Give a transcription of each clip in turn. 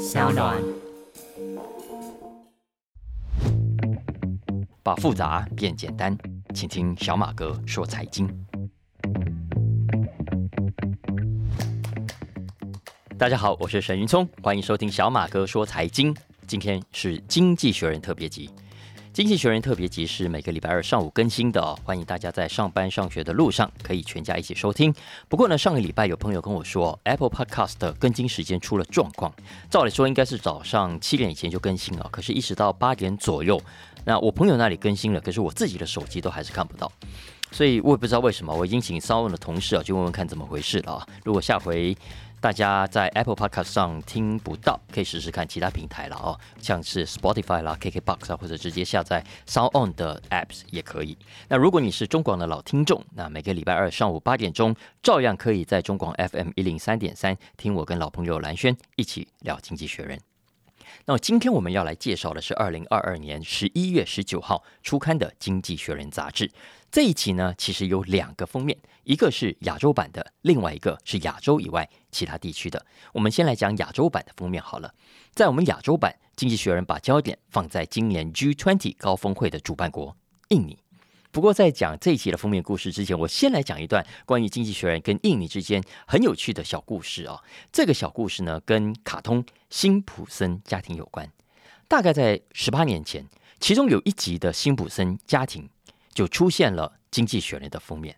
小暖。把复杂变简单，请听小马哥说财经。大家好，我是沈云聪，欢迎收听小马哥说财经。今天是经济学人特别集。经济学人特别集是每个礼拜二上午更新的，欢迎大家在上班上学的路上可以全家一起收听。不过呢，上个礼拜有朋友跟我说，Apple Podcast 的更新时间出了状况。照理说应该是早上七点以前就更新了，可是一直到八点左右，那我朋友那里更新了，可是我自己的手机都还是看不到。所以我也不知道为什么，我已经请稍问的同事啊，去问问看怎么回事了啊。如果下回。大家在 Apple Podcast 上听不到，可以试试看其他平台了哦，像是 Spotify 啦、KKBox 啊，或者直接下载 Sound On 的 Apps 也可以。那如果你是中广的老听众，那每个礼拜二上午八点钟，照样可以在中广 FM 一零三点三听我跟老朋友蓝轩一起聊经济学人。那么今天我们要来介绍的是二零二二年十一月十九号出刊的《经济学人》杂志。这一期呢，其实有两个封面，一个是亚洲版的，另外一个是亚洲以外其他地区的。我们先来讲亚洲版的封面好了。在我们亚洲版，《经济学人》把焦点放在今年 G20 高峰会的主办国印尼。不过，在讲这一期的封面故事之前，我先来讲一段关于《经济学人》跟印尼之间很有趣的小故事啊。这个小故事呢，跟卡通辛普森家庭有关。大概在十八年前，其中有一集的辛普森家庭。就出现了《经济学人》的封面。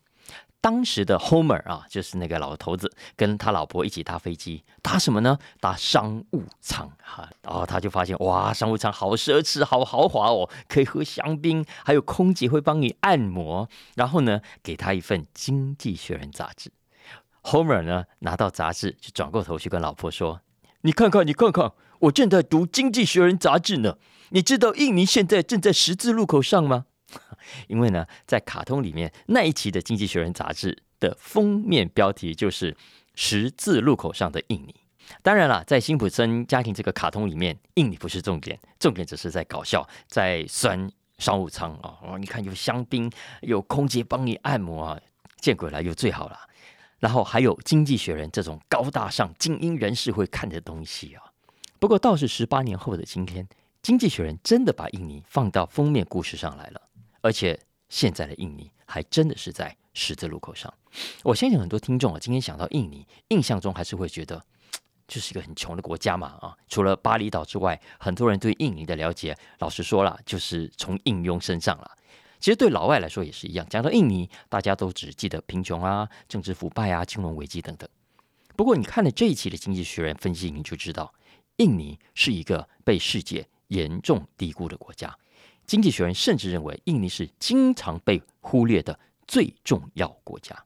当时的 Homer 啊，就是那个老头子，跟他老婆一起搭飞机，搭什么呢？搭商务舱哈。然后他就发现，哇，商务舱好奢侈，好豪华哦，可以喝香槟，还有空姐会帮你按摩。然后呢，给他一份《经济学人》杂志。Homer 呢，拿到杂志就转过头去跟老婆说：“你看看，你看看，我正在读《经济学人》杂志呢。你知道印尼现在正在十字路口上吗？”因为呢，在卡通里面那一期的《经济学人》杂志的封面标题就是“十字路口上的印尼”。当然了，在辛普森家庭这个卡通里面，印尼不是重点，重点只是在搞笑，在酸商务舱啊！哦，你看有香槟，有空姐帮你按摩啊，见鬼了，又最好了。然后还有《经济学人》这种高大上精英人士会看的东西啊。不过倒是十八年后的今天，《经济学人》真的把印尼放到封面故事上来了。而且现在的印尼还真的是在十字路口上。我相信很多听众啊，今天想到印尼，印象中还是会觉得就是一个很穷的国家嘛啊。除了巴厘岛之外，很多人对印尼的了解，老实说了，就是从应用身上了。其实对老外来说也是一样，讲到印尼，大家都只记得贫穷啊、政治腐败啊、金融危机等等。不过你看了这一期的《经济学人》分析，你就知道，印尼是一个被世界严重低估的国家。经济学人甚至认为，印尼是经常被忽略的最重要国家。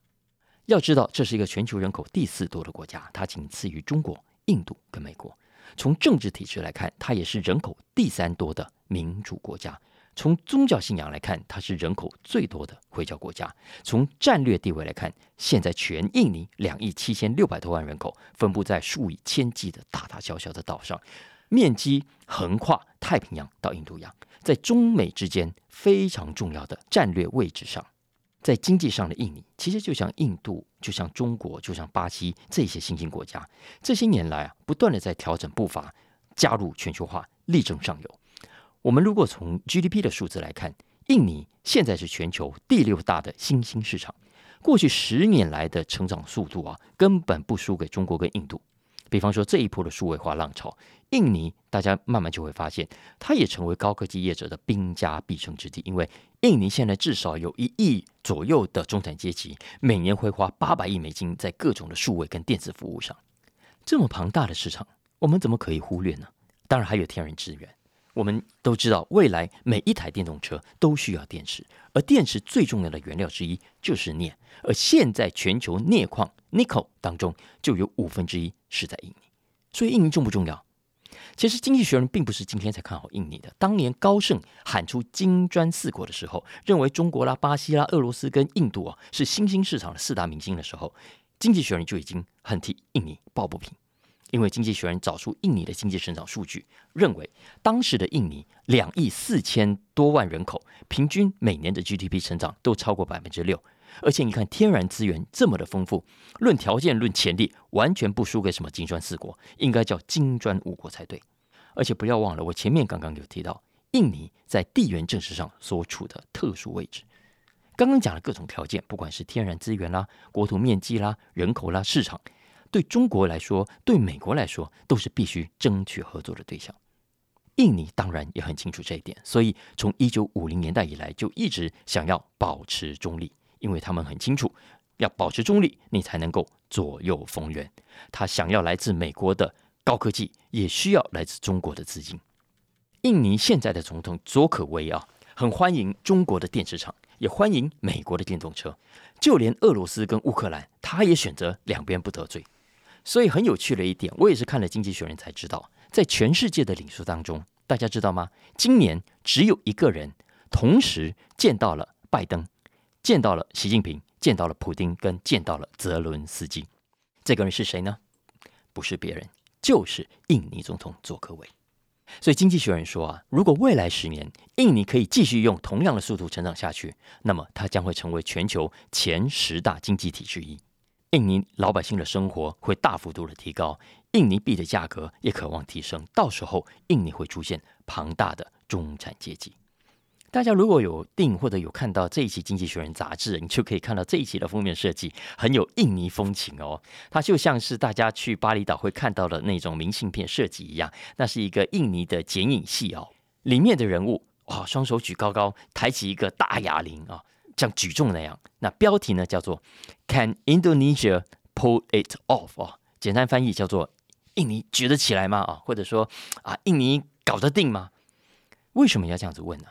要知道，这是一个全球人口第四多的国家，它仅次于中国、印度跟美国。从政治体制来看，它也是人口第三多的民主国家。从宗教信仰来看，它是人口最多的回教国家。从战略地位来看，现在全印尼两亿七千六百多万人口，分布在数以千计的大大小小的岛上。面积横跨太平洋到印度洋，在中美之间非常重要的战略位置上，在经济上的印尼，其实就像印度、就像中国、就像巴西这些新兴国家，这些年来啊，不断的在调整步伐，加入全球化，力争上游。我们如果从 GDP 的数字来看，印尼现在是全球第六大的新兴市场，过去十年来的成长速度啊，根本不输给中国跟印度。比方说这一波的数位化浪潮，印尼大家慢慢就会发现，它也成为高科技业者的兵家必争之地。因为印尼现在至少有一亿左右的中产阶级，每年会花八百亿美金在各种的数位跟电子服务上。这么庞大的市场，我们怎么可以忽略呢？当然还有天然资源。我们都知道，未来每一台电动车都需要电池，而电池最重要的原料之一就是镍。而现在全球镍矿 nickel 当中就有五分之一是在印尼，所以印尼重不重要？其实《经济学人》并不是今天才看好印尼的。当年高盛喊出金砖四国的时候，认为中国啦、巴西啦、俄罗斯跟印度啊是新兴市场的四大明星的时候，《经济学人》就已经很替印尼抱不平。因为经济学人找出印尼的经济成长数据，认为当时的印尼两亿四千多万人口，平均每年的 GDP 成长都超过百分之六。而且你看天然资源这么的丰富，论条件论潜力，完全不输给什么金砖四国，应该叫金砖五国才对。而且不要忘了，我前面刚刚有提到，印尼在地缘政治上所处的特殊位置。刚刚讲了各种条件，不管是天然资源啦、国土面积啦、人口啦、市场，对中国来说，对美国来说，都是必须争取合作的对象。印尼当然也很清楚这一点，所以从一九五零年代以来就一直想要保持中立，因为他们很清楚，要保持中立，你才能够左右逢源。他想要来自美国的高科技，也需要来自中国的资金。印尼现在的总统佐可威啊，很欢迎中国的电池厂，也欢迎美国的电动车，就连俄罗斯跟乌克兰，他也选择两边不得罪。所以很有趣的一点，我也是看了《经济学人》才知道。在全世界的领袖当中，大家知道吗？今年只有一个人同时见到了拜登，见到了习近平，见到了普京，跟见到了泽伦斯基。这个人是谁呢？不是别人，就是印尼总统佐科维。所以，《经济学人》说啊，如果未来十年印尼可以继续用同样的速度成长下去，那么它将会成为全球前十大经济体之一。印尼老百姓的生活会大幅度的提高。印尼币的价格也渴望提升，到时候印尼会出现庞大的中产阶级。大家如果有订或者有看到这一期《经济学人》杂志，你就可以看到这一期的封面设计很有印尼风情哦。它就像是大家去巴厘岛会看到的那种明信片设计一样，那是一个印尼的剪影戏哦。里面的人物哇，双手举高高，抬起一个大哑铃啊，像举重那样。那标题呢叫做 “Can Indonesia pull it off” 啊，简单翻译叫做。印尼举得起来吗？啊，或者说啊，印尼搞得定吗？为什么要这样子问呢？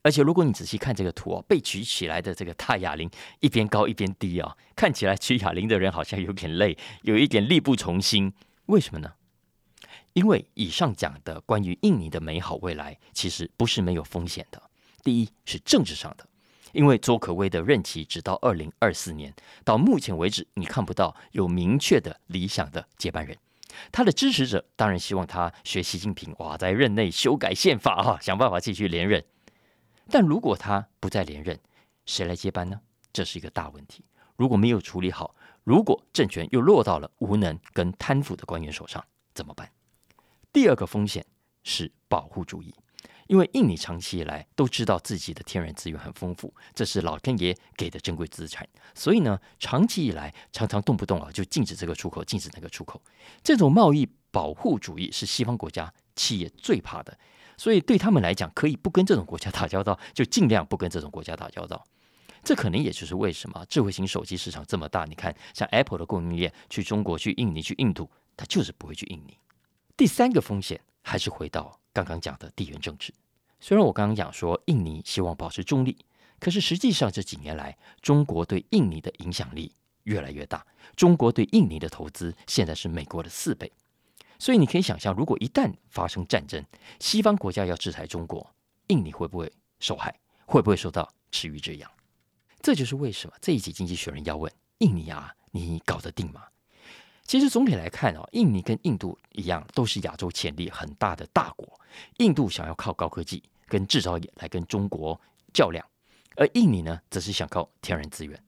而且如果你仔细看这个图哦，被举起来的这个大哑铃一边高一边低啊，看起来举哑铃的人好像有点累，有一点力不从心。为什么呢？因为以上讲的关于印尼的美好未来，其实不是没有风险的。第一是政治上的，因为周可威的任期只到二零二四年，到目前为止，你看不到有明确的理想的接班人。他的支持者当然希望他学习近平，哇，在任内修改宪法哈，想办法继续连任。但如果他不再连任，谁来接班呢？这是一个大问题。如果没有处理好，如果政权又落到了无能跟贪腐的官员手上，怎么办？第二个风险是保护主义。因为印尼长期以来都知道自己的天然资源很丰富，这是老天爷给的珍贵资产，所以呢，长期以来常常动不动啊就禁止这个出口，禁止那个出口。这种贸易保护主义是西方国家企业最怕的，所以对他们来讲，可以不跟这种国家 打交道，就尽量不跟这种国家打交道。这可能也就是为什么智慧型手机市场这么大，你看像 Apple 的供应链去中国、去印尼、去印度，它就是不会去印尼。第三个风险还是回到。刚刚讲的地缘政治，虽然我刚刚讲说印尼希望保持中立，可是实际上这几年来，中国对印尼的影响力越来越大。中国对印尼的投资现在是美国的四倍，所以你可以想象，如果一旦发生战争，西方国家要制裁中国，印尼会不会受害？会不会受到池鱼之殃？这就是为什么这一集《经济学人》要问印尼啊，你搞得定吗？其实总体来看啊，印尼跟印度一样，都是亚洲潜力很大的大国。印度想要靠高科技跟制造业来跟中国较量，而印尼呢，则是想靠天然资源。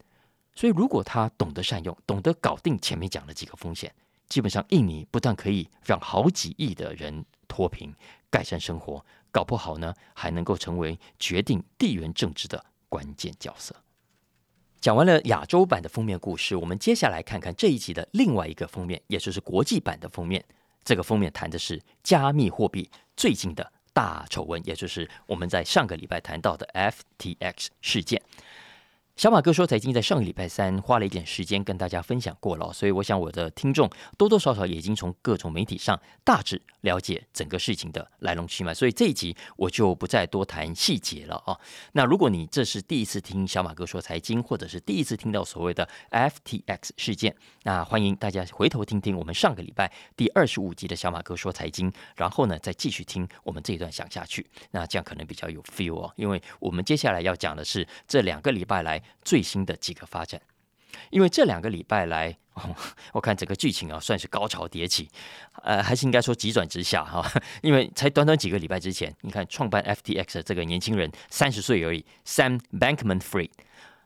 所以，如果他懂得善用，懂得搞定前面讲的几个风险，基本上印尼不但可以让好几亿的人脱贫、改善生活，搞不好呢，还能够成为决定地缘政治的关键角色。讲完了亚洲版的封面故事，我们接下来看看这一集的另外一个封面，也就是国际版的封面。这个封面谈的是加密货币最近的大丑闻，也就是我们在上个礼拜谈到的 FTX 事件。小马哥说财经在上个礼拜三花了一点时间跟大家分享过了，所以我想我的听众多多少少也已经从各种媒体上大致了解整个事情的来龙去脉，所以这一集我就不再多谈细节了啊。那如果你这是第一次听小马哥说财经，或者是第一次听到所谓的 FTX 事件，那欢迎大家回头听听我们上个礼拜第二十五集的小马哥说财经，然后呢再继续听我们这一段讲下去，那这样可能比较有 feel 哦，因为我们接下来要讲的是这两个礼拜来。最新的几个发展，因为这两个礼拜来，我看整个剧情啊，算是高潮迭起，呃，还是应该说急转直下哈。因为才短短几个礼拜之前，你看创办 FTX 的这个年轻人三十岁而已，Sam Bankman-Fried，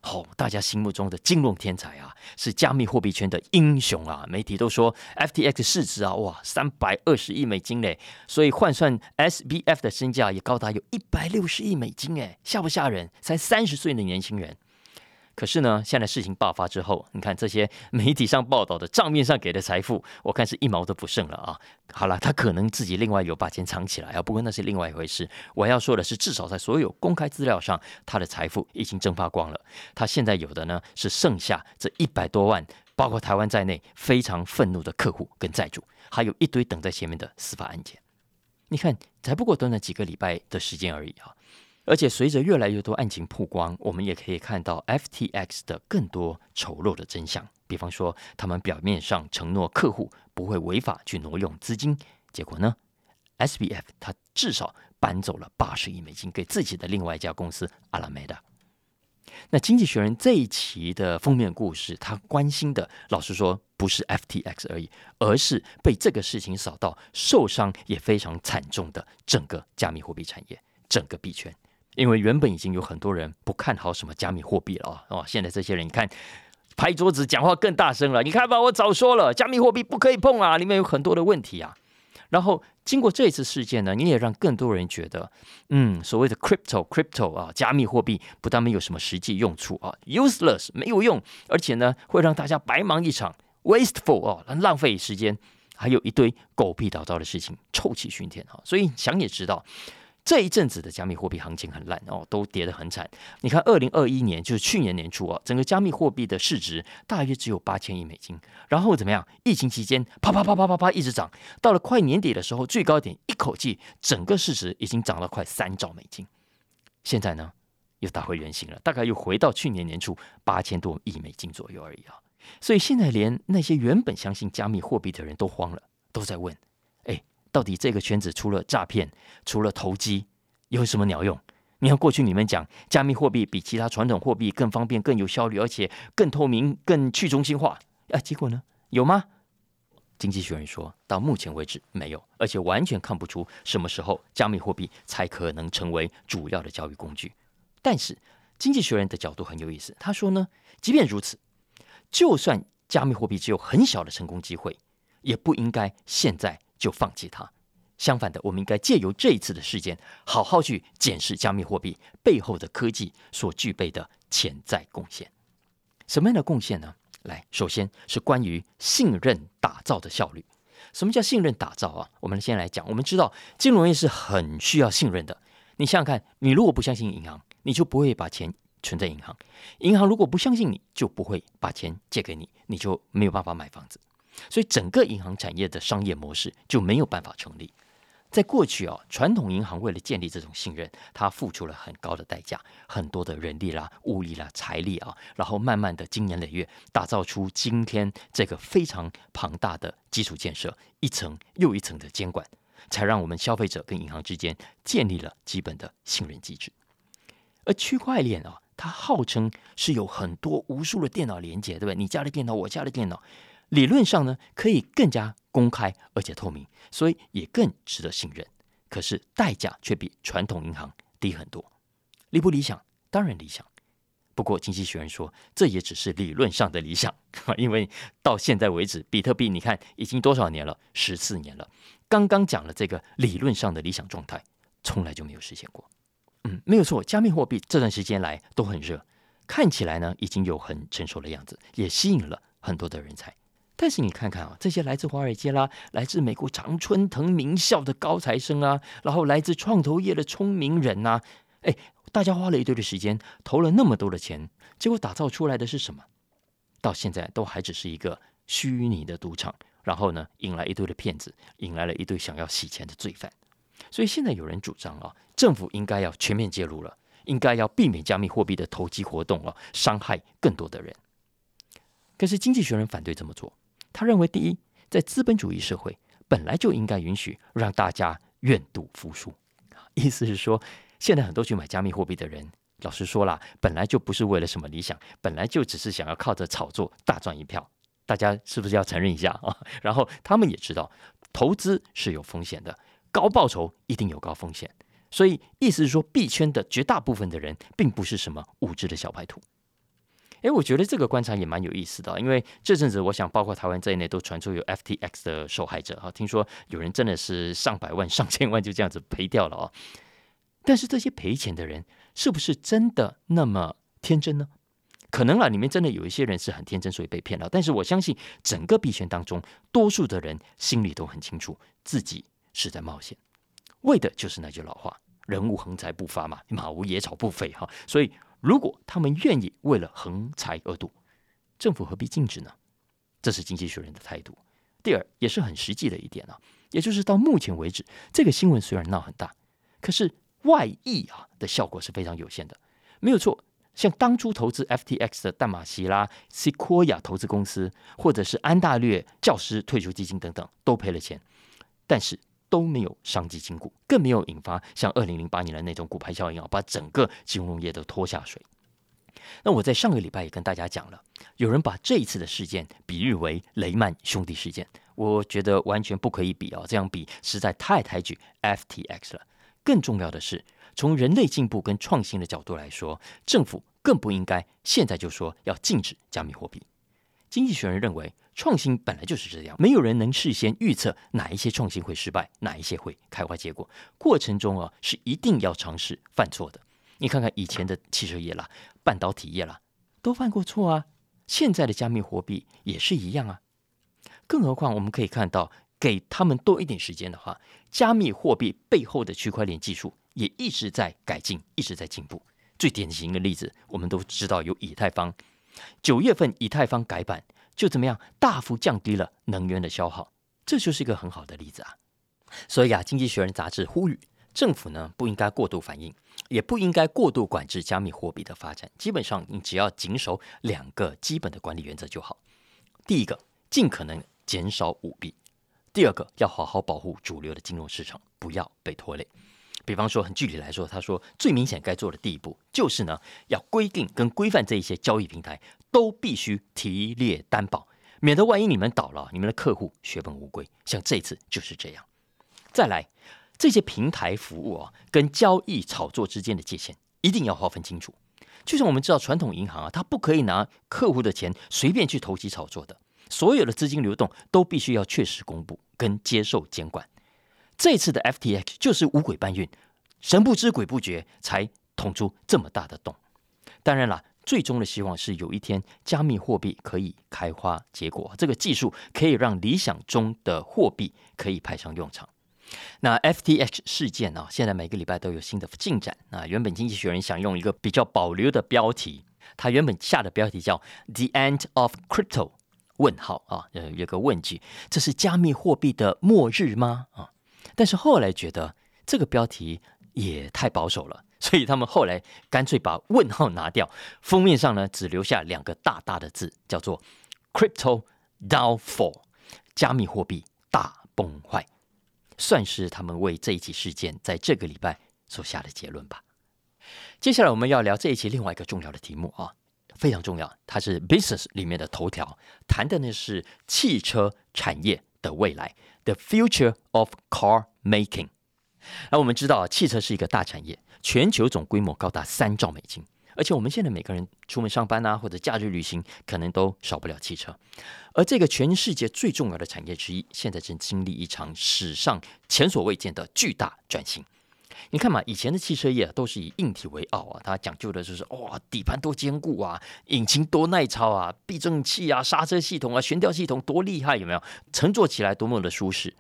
哦，大家心目中的金融天才啊，是加密货币圈的英雄啊！媒体都说 FTX 市值啊，哇，三百二十亿美金嘞，所以换算 SBF 的身价也高达有一百六十亿美金哎，吓不吓人？才三十岁的年轻人。可是呢，现在事情爆发之后，你看这些媒体上报道的账面上给的财富，我看是一毛都不剩了啊！好了，他可能自己另外有把钱藏起来啊，不过那是另外一回事。我要说的是，至少在所有公开资料上，他的财富已经蒸发光了。他现在有的呢，是剩下这一百多万，包括台湾在内非常愤怒的客户跟债主，还有一堆等在前面的司法案件。你看，才不过短短几个礼拜的时间而已啊！而且随着越来越多案情曝光，我们也可以看到 FTX 的更多丑陋的真相。比方说，他们表面上承诺客户不会违法去挪用资金，结果呢，SBF 他至少搬走了八十亿美金给自己的另外一家公司阿拉梅达。那《经济学人》这一期的封面故事，他关心的，老实说，不是 FTX 而已，而是被这个事情扫到受伤也非常惨重的整个加密货币产业，整个币圈。因为原本已经有很多人不看好什么加密货币了啊，哦，现在这些人你看拍桌子讲话更大声了。你看吧，我早说了，加密货币不可以碰啊，里面有很多的问题啊。然后经过这次事件呢，你也让更多人觉得，嗯，所谓的 crypto crypto 啊，加密货币不但没有什么实际用处啊，useless 没有用，而且呢会让大家白忙一场，wasteful 哦，浪费时间，还有一堆狗屁倒灶的事情，臭气熏天啊。所以想也知道。这一阵子的加密货币行情很烂哦，都跌得很惨。你看，二零二一年就是去年年初啊，整个加密货币的市值大约只有八千亿美金。然后怎么样？疫情期间，啪啪啪啪啪啪一直涨，到了快年底的时候，最高点一口气整个市值已经涨了快三兆美金。现在呢，又打回原形了，大概又回到去年年初八千多亿美金左右而已啊。所以现在连那些原本相信加密货币的人都慌了，都在问。到底这个圈子除了诈骗、除了投机，有什么鸟用？你看过去你们讲加密货币比其他传统货币更方便、更有效率，而且更透明、更去中心化啊，结果呢？有吗？经济学人说到目前为止没有，而且完全看不出什么时候加密货币才可能成为主要的交易工具。但是经济学人的角度很有意思，他说呢，即便如此，就算加密货币只有很小的成功机会，也不应该现在。就放弃它。相反的，我们应该借由这一次的事件，好好去检视加密货币背后的科技所具备的潜在贡献。什么样的贡献呢？来，首先是关于信任打造的效率。什么叫信任打造啊？我们先来讲。我们知道金融业是很需要信任的。你想想看，你如果不相信银行，你就不会把钱存在银行；银行如果不相信你，就不会把钱借给你，你就没有办法买房子。所以，整个银行产业的商业模式就没有办法成立。在过去啊，传统银行为了建立这种信任，它付出了很高的代价，很多的人力啦、物力啦、财力啊，然后慢慢的经年累月，打造出今天这个非常庞大的基础建设，一层又一层的监管，才让我们消费者跟银行之间建立了基本的信任机制。而区块链啊，它号称是有很多无数的电脑连接，对不对？你家的电脑，我家的电脑。理论上呢，可以更加公开而且透明，所以也更值得信任。可是代价却比传统银行低很多，理不理想？当然理想。不过经济学人说，这也只是理论上的理想，因为到现在为止，比特币你看已经多少年了？十四年了。刚刚讲了这个理论上的理想状态，从来就没有实现过。嗯，没有错，加密货币这段时间来都很热，看起来呢已经有很成熟的样子，也吸引了很多的人才。但是你看看啊，这些来自华尔街啦、来自美国常春藤名校的高材生啊，然后来自创投业的聪明人呐，哎，大家花了一堆的时间，投了那么多的钱，结果打造出来的是什么？到现在都还只是一个虚拟的赌场，然后呢，引来一堆的骗子，引来了一堆想要洗钱的罪犯。所以现在有人主张啊，政府应该要全面介入了，应该要避免加密货币的投机活动哦，伤害更多的人。可是经济学人反对这么做。他认为，第一，在资本主义社会本来就应该允许让大家愿赌服输。意思是说，现在很多去买加密货币的人，老实说了，本来就不是为了什么理想，本来就只是想要靠着炒作大赚一票。大家是不是要承认一下啊？然后他们也知道，投资是有风险的，高报酬一定有高风险。所以，意思是说，币圈的绝大部分的人并不是什么无知的小白兔。诶，我觉得这个观察也蛮有意思的，因为这阵子我想，包括台湾在内，都传出有 FTX 的受害者啊，听说有人真的是上百万、上千万就这样子赔掉了哦。但是这些赔钱的人是不是真的那么天真呢？可能啊，里面真的有一些人是很天真，所以被骗了。但是我相信，整个币圈当中，多数的人心里都很清楚，自己是在冒险，为的就是那句老话：“人无横财不发嘛，马无野草不飞。”哈，所以如果他们愿意为了横财而赌，政府何必禁止呢？这是经济学人的态度。第二，也是很实际的一点啊，也就是到目前为止，这个新闻虽然闹很大，可是外溢啊的效果是非常有限的，没有错。像当初投资 FTX 的淡马锡拉、Sequoia 投资公司，或者是安大略教师退休基金等等，都赔了钱，但是都没有伤及筋骨，更没有引发像二零零八年的那种股牌效应啊，把整个金融业都拖下水。那我在上个礼拜也跟大家讲了，有人把这一次的事件比喻为雷曼兄弟事件，我觉得完全不可以比啊，这样比实在太抬举 FTX 了。更重要的是。从人类进步跟创新的角度来说，政府更不应该现在就说要禁止加密货币。经济学人认为，创新本来就是这样，没有人能事先预测哪一些创新会失败，哪一些会开花结果。过程中啊，是一定要尝试犯错的。你看看以前的汽车业啦、半导体业啦，都犯过错啊。现在的加密货币也是一样啊。更何况我们可以看到，给他们多一点时间的话，加密货币背后的区块链技术。也一直在改进，一直在进步。最典型的例子，我们都知道有以太坊。九月份以太坊改版，就怎么样大幅降低了能源的消耗，这就是一个很好的例子啊。所以啊，《经济学人》杂志呼吁政府呢不应该过度反应，也不应该过度管制加密货币的发展。基本上，你只要谨守两个基本的管理原则就好。第一个，尽可能减少舞弊；第二个，要好好保护主流的金融市场，不要被拖累。比方说，很具体来说，他说最明显该做的第一步就是呢，要规定跟规范这一些交易平台都必须提列担保，免得万一你们倒了，你们的客户血本无归。像这次就是这样。再来，这些平台服务啊，跟交易炒作之间的界限一定要划分清楚。就像我们知道，传统银行啊，它不可以拿客户的钱随便去投机炒作的，所有的资金流动都必须要确实公布跟接受监管。这次的 FTX 就是五鬼搬运，神不知鬼不觉才捅出这么大的洞。当然了，最终的希望是有一天加密货币可以开花结果，这个技术可以让理想中的货币可以派上用场。那 FTX 事件啊？现在每个礼拜都有新的进展。那原本经济学人想用一个比较保留的标题，他原本下的标题叫 “The End of Crypto”？问号啊，呃，有个问句，这是加密货币的末日吗？啊？但是后来觉得这个标题也太保守了，所以他们后来干脆把问号拿掉，封面上呢只留下两个大大的字，叫做 “Crypto Downfall”，加密货币大崩坏，算是他们为这一起事件在这个礼拜所下的结论吧。接下来我们要聊这一期另外一个重要的题目啊，非常重要，它是 Business 里面的头条，谈的呢是汽车产业的未来。The future of car making。那我们知道，汽车是一个大产业，全球总规模高达三兆美金。而且我们现在每个人出门上班啊，或者假日旅行，可能都少不了汽车。而这个全世界最重要的产业之一，现在正经历一场史上前所未见的巨大转型。你看嘛，以前的汽车业都是以硬体为傲啊，它讲究的就是哇，底盘多坚固啊，引擎多耐操啊，避震器啊，刹车系统啊，悬吊系统多厉害，有没有？乘坐起来多么的舒适。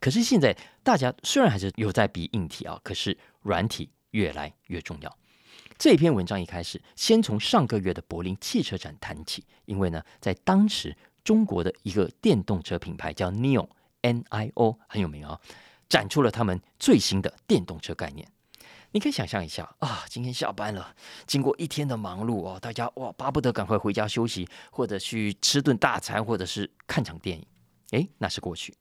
可是现在大家虽然还是有在比硬体啊，可是软体越来越重要。这篇文章一开始先从上个月的柏林汽车展谈起，因为呢，在当时中国的一个电动车品牌叫 NIO N I O 很有名啊。展出了他们最新的电动车概念，你可以想象一下啊，今天下班了，经过一天的忙碌哦，大家哇巴不得赶快回家休息，或者去吃顿大餐，或者是看场电影。诶，那是过去，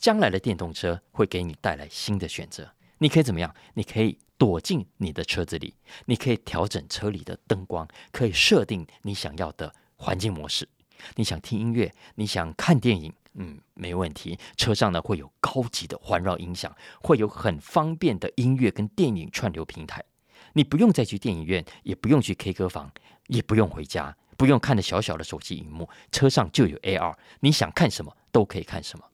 将来的电动车会给你带来新的选择。你可以怎么样？你可以躲进你的车子里，你可以调整车里的灯光，可以设定你想要的环境模式。你想听音乐，你想看电影。嗯，没问题。车上呢会有高级的环绕音响，会有很方便的音乐跟电影串流平台。你不用再去电影院，也不用去 K 歌房，也不用回家，不用看着小小的手机荧幕，车上就有 AR，你想看什么都可以看什么。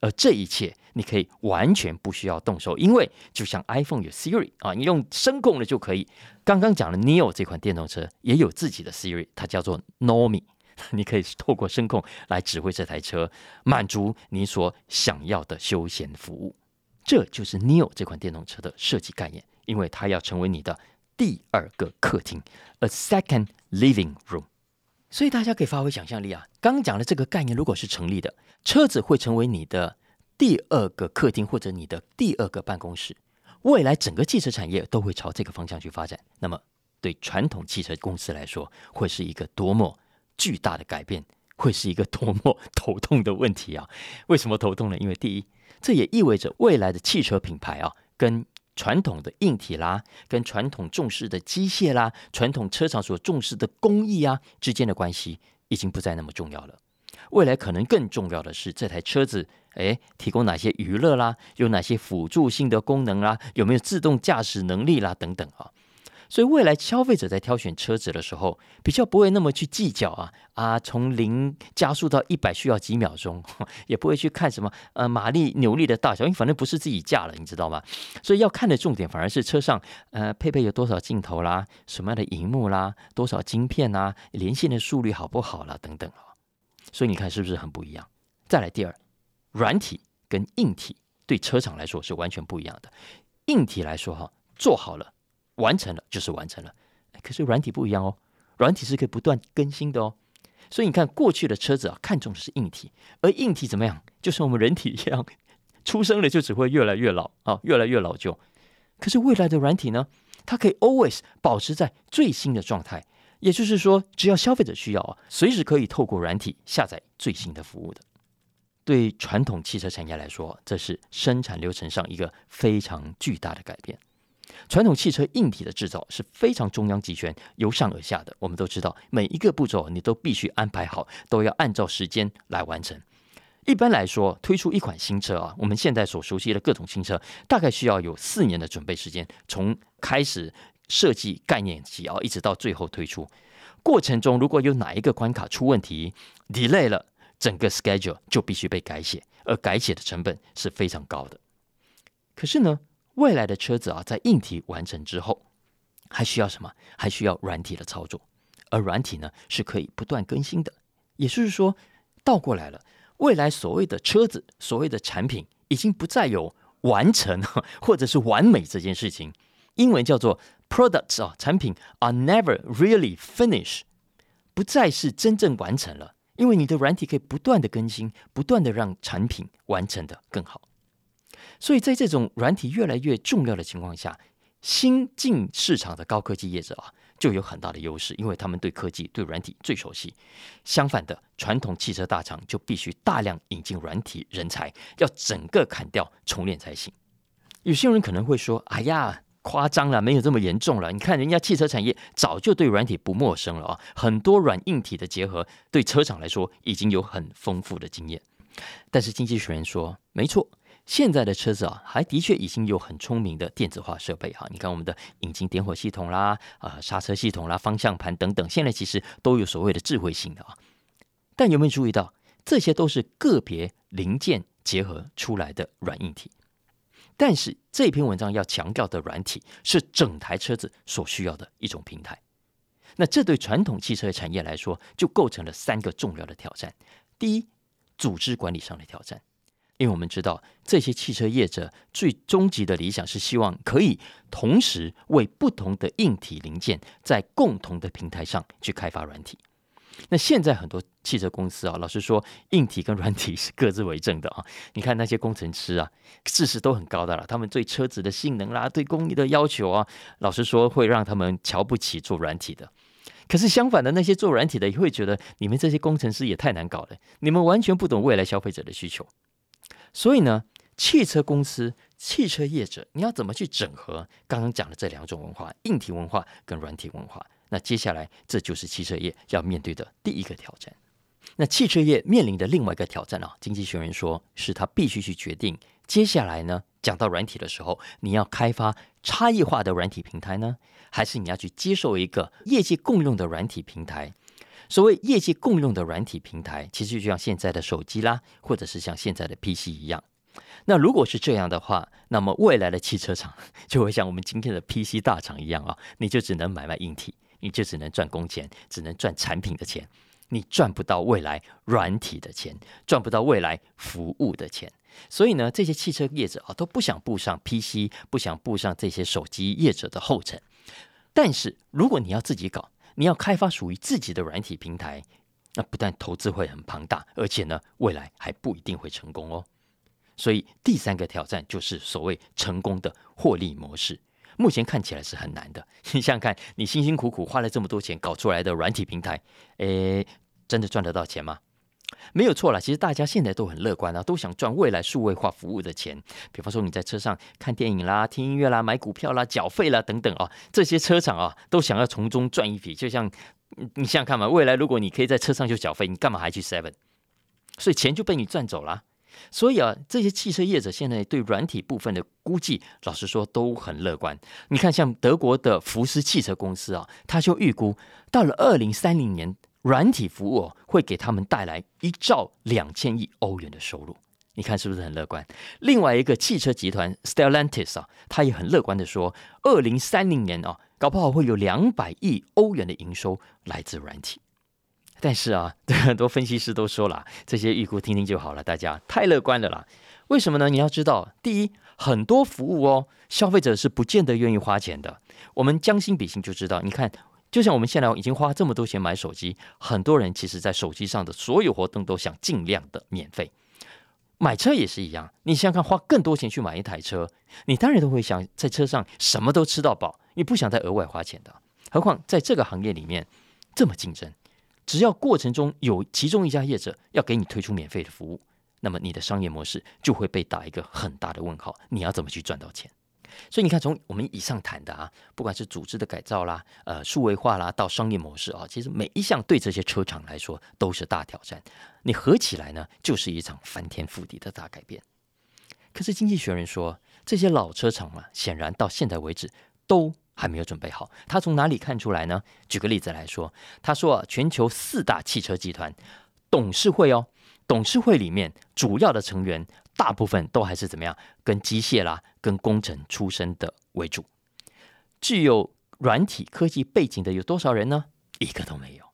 而这一切，你可以完全不需要动手，因为就像 iPhone 有 Siri 啊，你用声控的就可以。刚刚讲的 Neo 这款电动车也有自己的 Siri，它叫做 Nomi，你可以透过声控来指挥这台车，满足你所想要的休闲服务。这就是 Neo 这款电动车的设计概念，因为它要成为你的第二个客厅，a second living room。所以大家可以发挥想象力啊！刚讲的这个概念，如果是成立的，车子会成为你的第二个客厅，或者你的第二个办公室。未来整个汽车产业都会朝这个方向去发展。那么，对传统汽车公司来说，会是一个多么巨大的改变，会是一个多么头痛的问题啊！为什么头痛呢？因为第一，这也意味着未来的汽车品牌啊，跟传统的硬体啦，跟传统重视的机械啦，传统车厂所重视的工艺啊之间的关系，已经不再那么重要了。未来可能更重要的是这台车子，哎，提供哪些娱乐啦，有哪些辅助性的功能啦，有没有自动驾驶能力啦，等等啊。所以未来消费者在挑选车子的时候，比较不会那么去计较啊啊，从零加速到一百需要几秒钟，也不会去看什么呃马力扭力的大小，因为反正不是自己驾了，你知道吗？所以要看的重点反而是车上呃配备有多少镜头啦，什么样的荧幕啦，多少晶片啦，连线的速率好不好啦，等等啊。所以你看是不是很不一样？再来第二，软体跟硬体对车厂来说是完全不一样的。硬体来说哈，做好了。完成了就是完成了，可是软体不一样哦，软体是可以不断更新的哦。所以你看，过去的车子啊，看重的是硬体，而硬体怎么样？就是我们人体一样，出生了就只会越来越老啊，越来越老旧。可是未来的软体呢，它可以 always 保持在最新的状态，也就是说，只要消费者需要啊，随时可以透过软体下载最新的服务的。对传统汽车产业来说，这是生产流程上一个非常巨大的改变。传统汽车硬体的制造是非常中央集权、由上而下的。我们都知道，每一个步骤你都必须安排好，都要按照时间来完成。一般来说，推出一款新车啊，我们现在所熟悉的各种新车，大概需要有四年的准备时间，从开始设计概念起啊，一直到最后推出。过程中如果有哪一个关卡出问题，delay 了，整个 schedule 就必须被改写，而改写的成本是非常高的。可是呢？未来的车子啊，在硬体完成之后，还需要什么？还需要软体的操作，而软体呢是可以不断更新的。也就是说，倒过来了，未来所谓的车子、所谓的产品，已经不再有完成或者是完美这件事情。英文叫做 products 啊，产品 are never really finished，不再是真正完成了，因为你的软体可以不断的更新，不断的让产品完成的更好。所以在这种软体越来越重要的情况下，新进市场的高科技业者啊，就有很大的优势，因为他们对科技、对软体最熟悉。相反的，传统汽车大厂就必须大量引进软体人才，要整个砍掉重练才行。有些人可能会说：“哎呀，夸张了，没有这么严重了。你看人家汽车产业早就对软体不陌生了啊，很多软硬体的结合，对车厂来说已经有很丰富的经验。”但是经济学人说：“没错。”现在的车子啊，还的确已经有很聪明的电子化设备哈。你看我们的引擎点火系统啦，啊刹车系统啦，方向盘等等，现在其实都有所谓的智慧性的啊。但有没有注意到，这些都是个别零件结合出来的软硬体？但是这篇文章要强调的软体，是整台车子所需要的一种平台。那这对传统汽车产业来说，就构成了三个重要的挑战：第一，组织管理上的挑战。因为我们知道，这些汽车业者最终极的理想是希望可以同时为不同的硬体零件在共同的平台上去开发软体。那现在很多汽车公司啊，老实说，硬体跟软体是各自为政的啊。你看那些工程师啊，知识都很高的了，他们对车子的性能啦、对工艺的要求啊，老实说会让他们瞧不起做软体的。可是相反的，那些做软体的也会觉得你们这些工程师也太难搞了，你们完全不懂未来消费者的需求。所以呢，汽车公司、汽车业者，你要怎么去整合刚刚讲的这两种文化——硬体文化跟软体文化？那接下来，这就是汽车业要面对的第一个挑战。那汽车业面临的另外一个挑战啊，经济学人说，是他必须去决定接下来呢，讲到软体的时候，你要开发差异化的软体平台呢，还是你要去接受一个业界共用的软体平台？所谓业界共用的软体平台，其实就像现在的手机啦，或者是像现在的 PC 一样。那如果是这样的话，那么未来的汽车厂 就会像我们今天的 PC 大厂一样啊，你就只能买卖硬体，你就只能赚工钱，只能赚产品的钱，你赚不到未来软体的钱，赚不到未来服务的钱。所以呢，这些汽车业者啊都不想步上 PC，不想步上这些手机业者的后尘。但是如果你要自己搞，你要开发属于自己的软体平台，那不但投资会很庞大，而且呢，未来还不一定会成功哦。所以第三个挑战就是所谓成功的获利模式，目前看起来是很难的。你想想看，你辛辛苦苦花了这么多钱搞出来的软体平台，诶，真的赚得到钱吗？没有错了，其实大家现在都很乐观啊，都想赚未来数位化服务的钱。比方说你在车上看电影啦、听音乐啦、买股票啦、缴费啦等等啊，这些车厂啊都想要从中赚一笔。就像你想想看嘛，未来如果你可以在车上就缴费，你干嘛还去 Seven？所以钱就被你赚走了。所以啊，这些汽车业者现在对软体部分的估计，老实说都很乐观。你看，像德国的福斯汽车公司啊，他就预估到了二零三零年。软体服务会给他们带来一兆两千亿欧元的收入，你看是不是很乐观？另外一个汽车集团 Stellantis 啊，他也很乐观的说，二零三零年啊，搞不好会有两百亿欧元的营收来自软体。但是啊，很多分析师都说了，这些预估听听就好了，大家太乐观了啦。为什么呢？你要知道，第一，很多服务哦，消费者是不见得愿意花钱的。我们将心比心就知道，你看。就像我们现在已经花这么多钱买手机，很多人其实在手机上的所有活动都想尽量的免费。买车也是一样，你想想看，花更多钱去买一台车，你当然都会想在车上什么都吃到饱，你不想再额外花钱的。何况在这个行业里面这么竞争，只要过程中有其中一家业者要给你推出免费的服务，那么你的商业模式就会被打一个很大的问号，你要怎么去赚到钱？所以你看，从我们以上谈的啊，不管是组织的改造啦、呃数位化啦，到商业模式啊，其实每一项对这些车厂来说都是大挑战。你合起来呢，就是一场翻天覆地的大改变。可是经济学人说，这些老车厂啊，显然到现在为止都还没有准备好。他从哪里看出来呢？举个例子来说，他说啊，全球四大汽车集团董事会哦，董事会里面主要的成员。大部分都还是怎么样？跟机械啦、跟工程出身的为主。具有软体科技背景的有多少人呢？一个都没有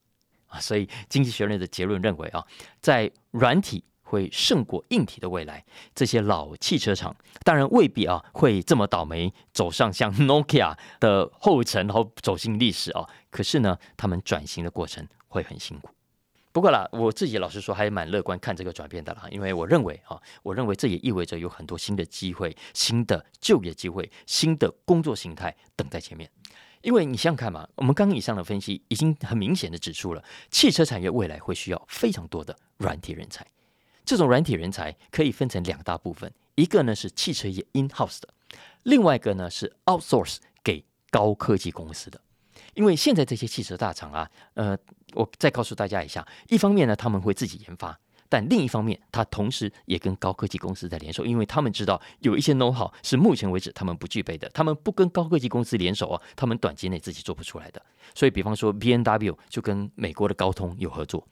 啊！所以经济学人的结论认为啊，在软体会胜过硬体的未来，这些老汽车厂当然未必啊会这么倒霉，走上像 Nokia 的后尘，然后走进历史啊。可是呢，他们转型的过程会很辛苦。不过啦，我自己老实说还蛮乐观看这个转变的啦，因为我认为啊，我认为这也意味着有很多新的机会、新的就业机会、新的工作形态等在前面。因为你想想看嘛，我们刚刚以上的分析已经很明显的指出了，汽车产业未来会需要非常多的软体人才。这种软体人才可以分成两大部分，一个呢是汽车业 in house 的，另外一个呢是 outsource 给高科技公司的。因为现在这些汽车大厂啊，呃，我再告诉大家一下，一方面呢他们会自己研发，但另一方面，他同时也跟高科技公司在联手，因为他们知道有一些 know how 是目前为止他们不具备的，他们不跟高科技公司联手啊，他们短期内自己做不出来的。所以，比方说 B N W 就跟美国的高通有合作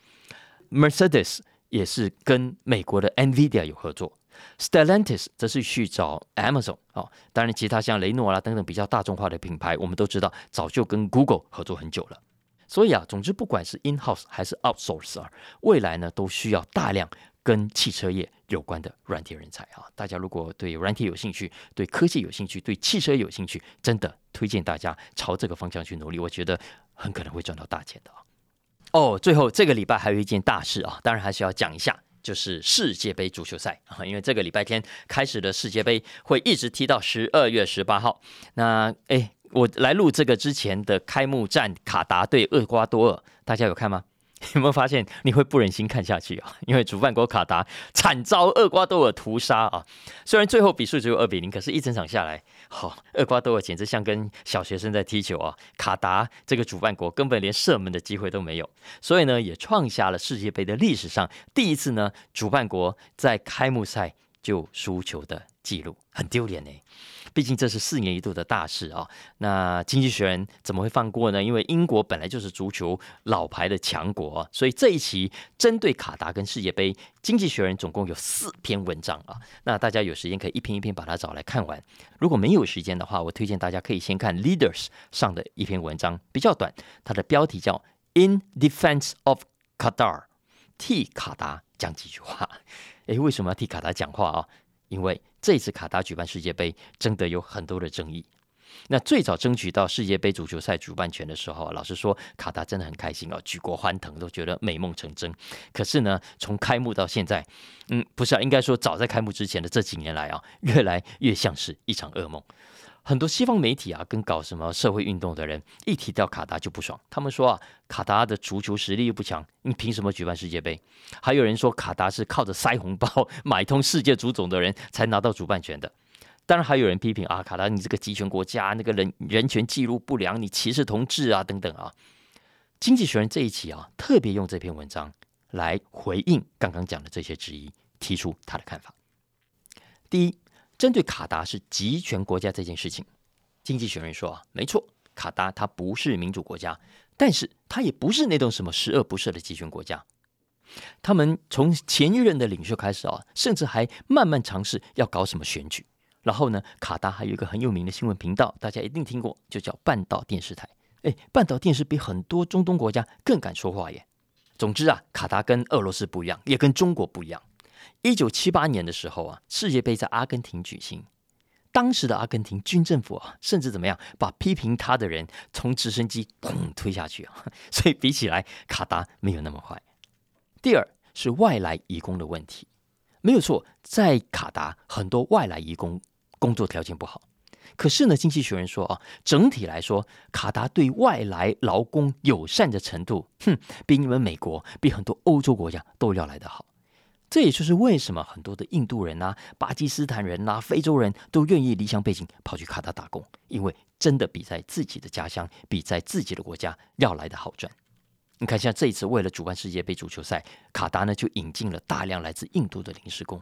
，Mercedes 也是跟美国的 Nvidia 有合作。Stellantis 则是去找 Amazon 哦，当然其他像雷诺啦等等比较大众化的品牌，我们都知道早就跟 Google 合作很久了。所以啊，总之不管是 in house 还是 outsource 啊，未来呢都需要大量跟汽车业有关的软体人才啊。大家如果对软体有兴趣，对科技有兴趣，对汽车有兴趣，真的推荐大家朝这个方向去努力，我觉得很可能会赚到大钱的。哦，最后这个礼拜还有一件大事啊，当然还是要讲一下。就是世界杯足球赛啊，因为这个礼拜天开始的世界杯会一直踢到十二月十八号。那哎，我来录这个之前的开幕战，卡达对厄瓜多尔，大家有看吗？有没有发现你会不忍心看下去啊？因为主办国卡达惨遭厄瓜多尔屠杀啊！虽然最后比数只有二比零，可是一整场下来，好，厄瓜多尔简直像跟小学生在踢球啊！卡达这个主办国根本连射门的机会都没有，所以呢，也创下了世界杯的历史上第一次呢，主办国在开幕赛就输球的记录，很丢脸呢。毕竟这是四年一度的大事啊。那经济学人怎么会放过呢？因为英国本来就是足球老牌的强国，所以这一期针对卡达跟世界杯，经济学人总共有四篇文章啊。那大家有时间可以一篇一篇把它找来看完。如果没有时间的话，我推荐大家可以先看 Leaders 上的一篇文章，比较短，它的标题叫 In Defense of Qatar，替卡达讲几句话。诶，为什么要替卡达讲话啊？因为这次卡达举办世界杯，真的有很多的争议。那最早争取到世界杯足球赛主办权的时候，老实说，卡达真的很开心哦，举国欢腾，都觉得美梦成真。可是呢，从开幕到现在，嗯，不是啊，应该说早在开幕之前的这几年来啊，越来越像是一场噩梦。很多西方媒体啊，跟搞什么社会运动的人一提到卡达就不爽。他们说啊，卡达的足球实力又不强，你凭什么举办世界杯？还有人说卡达是靠着塞红包买通世界足总的人才拿到主办权的。当然还有人批评啊，卡达你这个集权国家，那个人人权记录不良，你歧视同志啊等等啊。经济学人这一期啊，特别用这篇文章来回应刚刚讲的这些质疑，提出他的看法。第一。针对卡达是集权国家这件事情，经济学人说啊，没错，卡达它不是民主国家，但是它也不是那种什么十恶不赦的集权国家。他们从前一任的领袖开始啊，甚至还慢慢尝试要搞什么选举。然后呢，卡达还有一个很有名的新闻频道，大家一定听过，就叫半岛电视台。哎，半岛电视比很多中东国家更敢说话耶。总之啊，卡达跟俄罗斯不一样，也跟中国不一样。一九七八年的时候啊，世界杯在阿根廷举行。当时的阿根廷军政府啊，甚至怎么样，把批评他的人从直升机砰推下去啊。所以比起来，卡达没有那么坏。第二是外来移工的问题，没有错，在卡达很多外来移工工作条件不好。可是呢，经济学人说啊，整体来说，卡达对外来劳工友善的程度，哼，比你们美国，比很多欧洲国家都要来得好。这也就是为什么很多的印度人呐、巴基斯坦人呐、非洲人都愿意离乡背井跑去卡达打工，因为真的比在自己的家乡、比在自己的国家要来的好赚。你看，像这一次为了主办世界杯足球赛，卡达呢就引进了大量来自印度的临时工，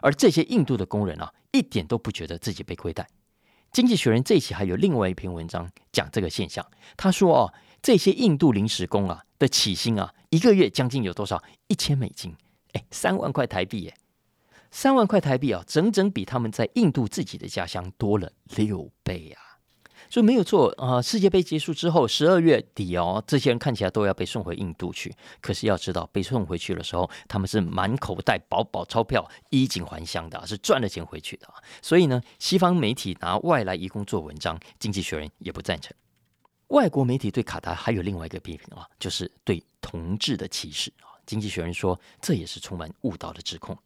而这些印度的工人啊，一点都不觉得自己被亏待。经济学人这一期还有另外一篇文章讲这个现象，他说哦，这些印度临时工啊的起薪啊，一个月将近有多少？一千美金。哎，三万块台币，耶，三万块台币啊，整整比他们在印度自己的家乡多了六倍啊！所以没有错啊。世界杯结束之后，十二月底哦，这些人看起来都要被送回印度去。可是要知道，被送回去的时候，他们是满口袋饱饱钞票，衣锦还乡的，是赚了钱回去的。所以呢，西方媒体拿外来移工做文章，经济学人也不赞成。外国媒体对卡达还有另外一个批评啊，就是对同志的歧视啊。经济学人说，这也是充满误导的指控。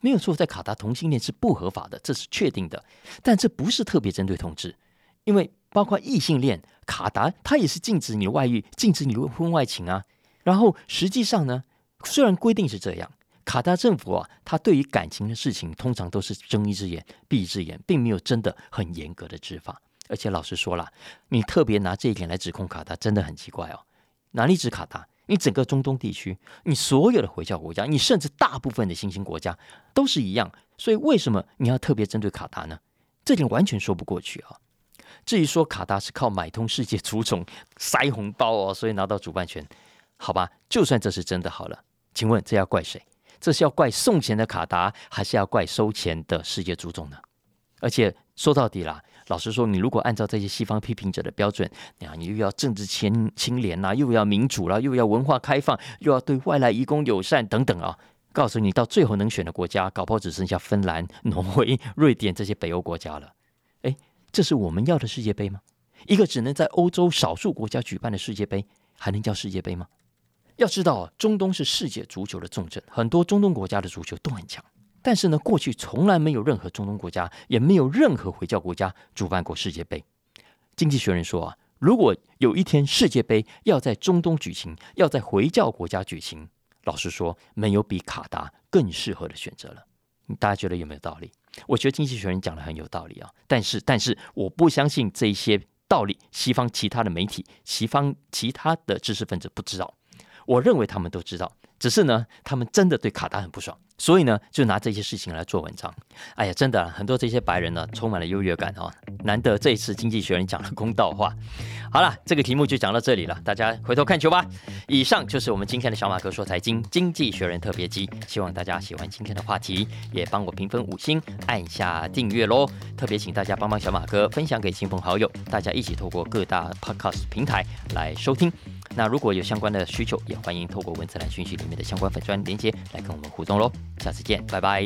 没有错，在卡达同性恋是不合法的，这是确定的。但这不是特别针对同志，因为包括异性恋，卡达它也是禁止你外遇、禁止你婚外情啊。然后实际上呢，虽然规定是这样，卡达政府啊，它对于感情的事情通常都是睁一只眼闭一只眼，并没有真的很严格的执法。而且老实说了，你特别拿这一点来指控卡达，真的很奇怪哦。哪里指卡达？你整个中东地区，你所有的回教国家，你甚至大部分的新兴国家都是一样，所以为什么你要特别针对卡达呢？这点完全说不过去啊！至于说卡达是靠买通世界足总塞红包哦，所以拿到主办权，好吧，就算这是真的好了，请问这要怪谁？这是要怪送钱的卡达，还是要怪收钱的世界足总呢？而且说到底啦。老实说，你如果按照这些西方批评者的标准，你又要政治清清廉啦，又要民主啦，又要文化开放，又要对外来移工友善等等啊，告诉你，到最后能选的国家，搞不好只剩下芬兰、挪威、瑞典这些北欧国家了。哎，这是我们要的世界杯吗？一个只能在欧洲少数国家举办的世界杯，还能叫世界杯吗？要知道，中东是世界足球的重镇，很多中东国家的足球都很强。但是呢，过去从来没有任何中东国家，也没有任何回教国家主办过世界杯。经济学人说啊，如果有一天世界杯要在中东举行，要在回教国家举行，老实说，没有比卡达更适合的选择了。大家觉得有没有道理？我觉得经济学人讲的很有道理啊。但是，但是我不相信这些道理，西方其他的媒体、西方其他的知识分子不知道。我认为他们都知道。只是呢，他们真的对卡达很不爽。所以呢，就拿这些事情来做文章。哎呀，真的，很多这些白人呢，充满了优越感哦。难得这一次《经济学人》讲了公道话。好了，这个题目就讲到这里了，大家回头看球吧。以上就是我们今天的小马哥说财经《经济学人》特别集，希望大家喜欢今天的话题，也帮我评分五星，按下订阅喽。特别请大家帮帮小马哥，分享给亲朋好友，大家一起透过各大 Podcast 平台来收听。那如果有相关的需求，也欢迎透过文字栏讯息里面的相关粉砖连接来跟我们互动喽。下次见拜拜。